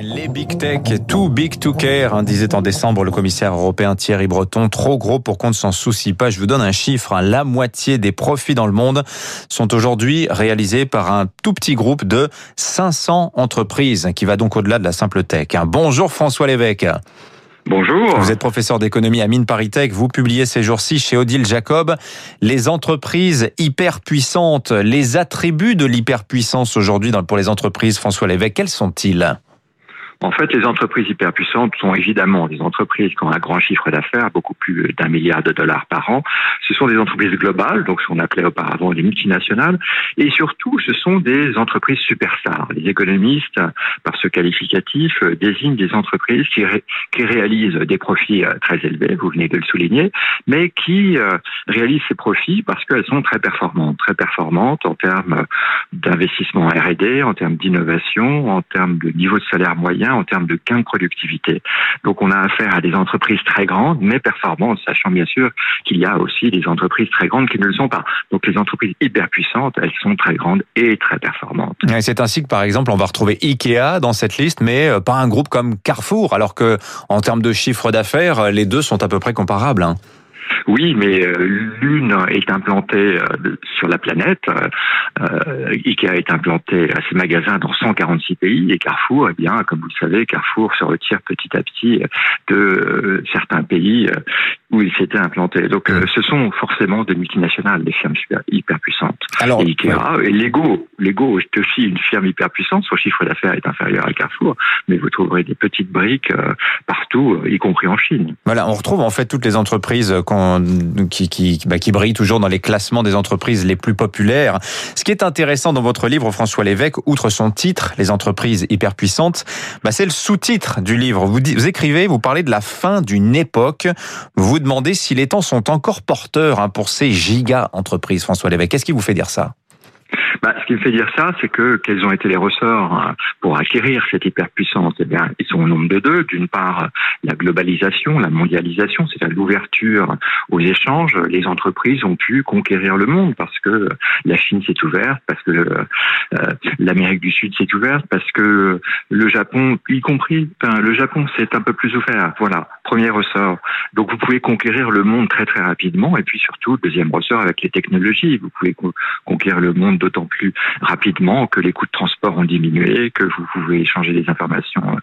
Les big tech, too big to care, hein, disait en décembre le commissaire européen Thierry Breton. Trop gros pour qu'on ne s'en soucie pas. Je vous donne un chiffre. Hein. la moitié des profits dans le monde sont aujourd'hui réalisés par un tout petit groupe de 500 entreprises qui va donc au-delà de la simple tech. Hein. Bonjour François Lévesque. Bonjour. Vous êtes professeur d'économie à Mine Paris Vous publiez ces jours-ci chez Odile Jacob les entreprises hyper puissantes, les attributs de l'hyperpuissance aujourd'hui pour les entreprises. François Lévesque, quels sont-ils? En fait, les entreprises hyperpuissantes sont évidemment des entreprises qui ont un grand chiffre d'affaires, beaucoup plus d'un milliard de dollars par an. Ce sont des entreprises globales, donc ce qu'on appelait auparavant des multinationales, et surtout, ce sont des entreprises superstars. Les économistes, par ce qualificatif, désignent des entreprises qui, réalisent des profits euh, très élevés, vous venez de le souligner, mais qui euh, réalisent ces profits parce qu'elles sont très performantes, très performantes en termes d'investissement R&D, en termes d'innovation, en termes de niveau de salaire moyen en termes de gain de productivité. Donc on a affaire à des entreprises très grandes, mais performantes, sachant bien sûr qu'il y a aussi des entreprises très grandes qui ne le sont pas. Donc les entreprises hyper puissantes, elles sont très grandes et très performantes. C'est ainsi que par exemple on va retrouver Ikea dans cette liste, mais euh, pas un groupe comme Carrefour, alors que en termes de chiffre d'affaires, les deux sont à peu près comparables. Hein. Oui, mais euh, l'une est implantée euh, sur la planète. Euh, Ikea est implanté à ses magasins dans 146 pays et Carrefour, eh bien, comme vous le savez, Carrefour se retire petit à petit de certains pays où il s'était implanté. Donc, ce sont forcément des multinationales, des firmes hyper puissantes. Alors, et Ikea et Lego, Lego est aussi une firme hyper puissante. Son chiffre d'affaires est inférieur à Carrefour, mais vous trouverez des petites briques partout, y compris en Chine. Voilà, on retrouve en fait toutes les entreprises qu'on bah, qui brille toujours dans les classements des entreprises les plus populaires. Ce qui est intéressant dans votre livre, François Lévesque, outre son titre, Les entreprises hyperpuissantes, bah, c'est le sous-titre du livre. Vous, vous écrivez, vous parlez de la fin d'une époque. Vous vous demandez si les temps sont encore porteurs hein, pour ces giga-entreprises, François Lévesque. Qu'est-ce qui vous fait dire ça? Bah, ce qui me fait dire ça, c'est que quels ont été les ressorts hein, pour acquérir cette hyperpuissance? Eh bien, ils sont au nombre de deux. D'une part, la globalisation, la mondialisation, c'est-à-dire l'ouverture aux échanges. Les entreprises ont pu conquérir le monde parce que la Chine s'est ouverte, parce que euh, l'Amérique du Sud s'est ouverte, parce que le Japon, y compris, enfin, le Japon s'est un peu plus ouvert. Voilà, premier ressort. Donc, vous pouvez conquérir le monde très très rapidement. Et puis surtout, deuxième ressort avec les technologies, vous pouvez conquérir le monde d'autant plus rapidement, que les coûts de transport ont diminué, que vous pouvez échanger des informations euh,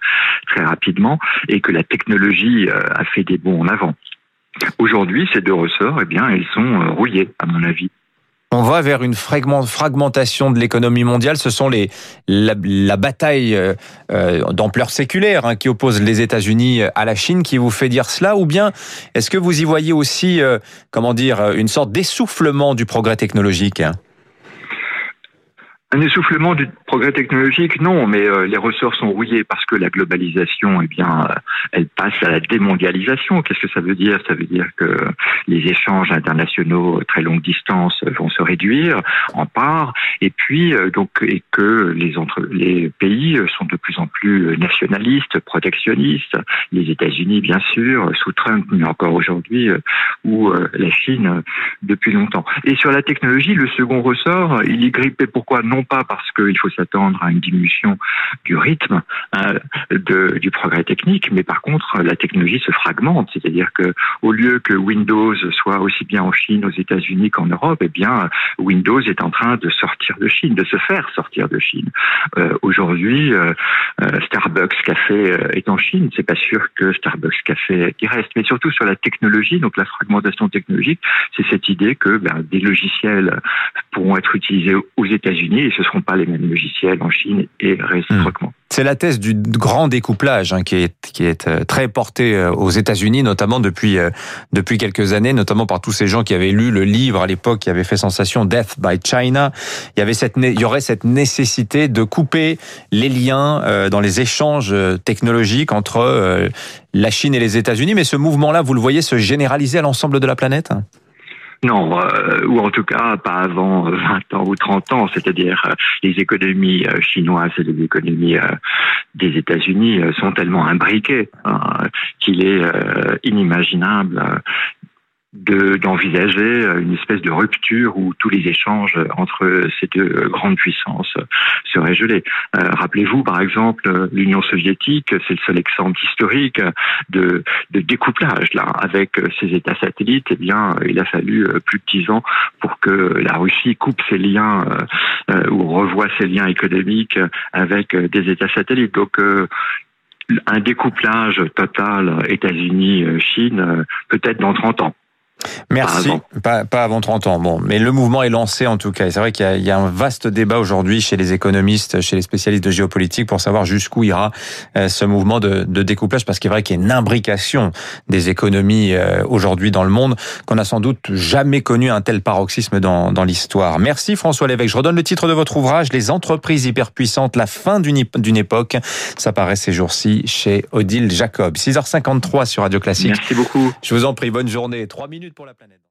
très rapidement et que la technologie euh, a fait des bons en avant. Aujourd'hui, ces deux ressorts, eh bien, ils sont euh, rouillés, à mon avis. On va vers une fragmentation de l'économie mondiale. Ce sont les la, bataille d'ampleur séculaire hein, qui oppose les États-Unis à la Chine qui vous fait dire cela, ou bien est-ce que vous y voyez aussi, comment dire, une sorte d'essoufflement du progrès technologique? Un essoufflement du progrès technologique, non, mais euh, les ressorts sont rouillés parce que la globalisation, eh bien, euh, elle passe à la démondialisation. Qu'est-ce que ça veut dire? Ça veut dire que les échanges internationaux très longue distance vont se réduire en part, et puis euh, donc et que les entre les pays sont de plus en plus nationalistes, protectionnistes. Les États-Unis, bien sûr, sous Trump, mais encore aujourd'hui, ou la Chine depuis longtemps. Et sur la technologie, le second ressort, il est grippé. Pourquoi? Non pas parce qu'il faut s'attendre à une diminution du rythme hein, de, du progrès technique, mais par contre la technologie se fragmente, c'est-à-dire que au lieu que Windows soit aussi bien en Chine, aux États-Unis qu'en Europe, eh bien Windows est en train de sortir de Chine, de se faire sortir de Chine. Euh, Aujourd'hui, euh, euh Starbucks Café est en Chine, c'est pas sûr que Starbucks Café y reste, mais surtout sur la technologie, donc la fragmentation technologique, c'est cette idée que ben, des logiciels pourront être utilisés aux États-Unis ce ne seront pas les mêmes logiciels en Chine et réciproquement. Hmm. C'est la thèse du grand découplage hein, qui est qui est euh, très portée euh, aux États-Unis, notamment depuis euh, depuis quelques années, notamment par tous ces gens qui avaient lu le livre à l'époque qui avait fait sensation Death by China. Il y avait cette il y aurait cette nécessité de couper les liens dans les échanges technologiques entre la Chine et les États-Unis. Mais ce mouvement-là, vous le voyez se généraliser à l'ensemble de la planète? Non, euh, ou en tout cas pas avant 20 ans ou 30 ans, c'est-à-dire euh, les économies euh, chinoises et les économies des États-Unis sont tellement imbriquées hein, qu'il est inimaginable d'envisager une espèce de rupture où tous les échanges entre ces deux grandes puissances seraient gelés. Rappelez-vous, par exemple, l'Union soviétique, c'est le seul exemple historique de, de découplage là avec ces États satellites. Eh bien, il a fallu plus de dix ans pour que la Russie coupe ses liens ou revoie ses liens économiques avec des États satellites. Donc un découplage total États-Unis-Chine peut-être dans 30 ans. Merci. Pas, pas, avant 30 ans. Bon, mais le mouvement est lancé en tout cas. C'est vrai qu'il y, y, a un vaste débat aujourd'hui chez les économistes, chez les spécialistes de géopolitique pour savoir jusqu'où ira euh, ce mouvement de, de découplage, parce qu'il est vrai qu'il y a une imbrication des économies euh, aujourd'hui dans le monde qu'on a sans doute jamais connu un tel paroxysme dans, dans l'histoire. Merci François Lévesque. Je redonne le titre de votre ouvrage, Les entreprises hyperpuissantes, la fin d'une époque. Ça paraît ces jours-ci chez Odile Jacob. 6h53 sur Radio Classique. Merci beaucoup. Je vous en prie, bonne journée. Trois minutes pour la planète.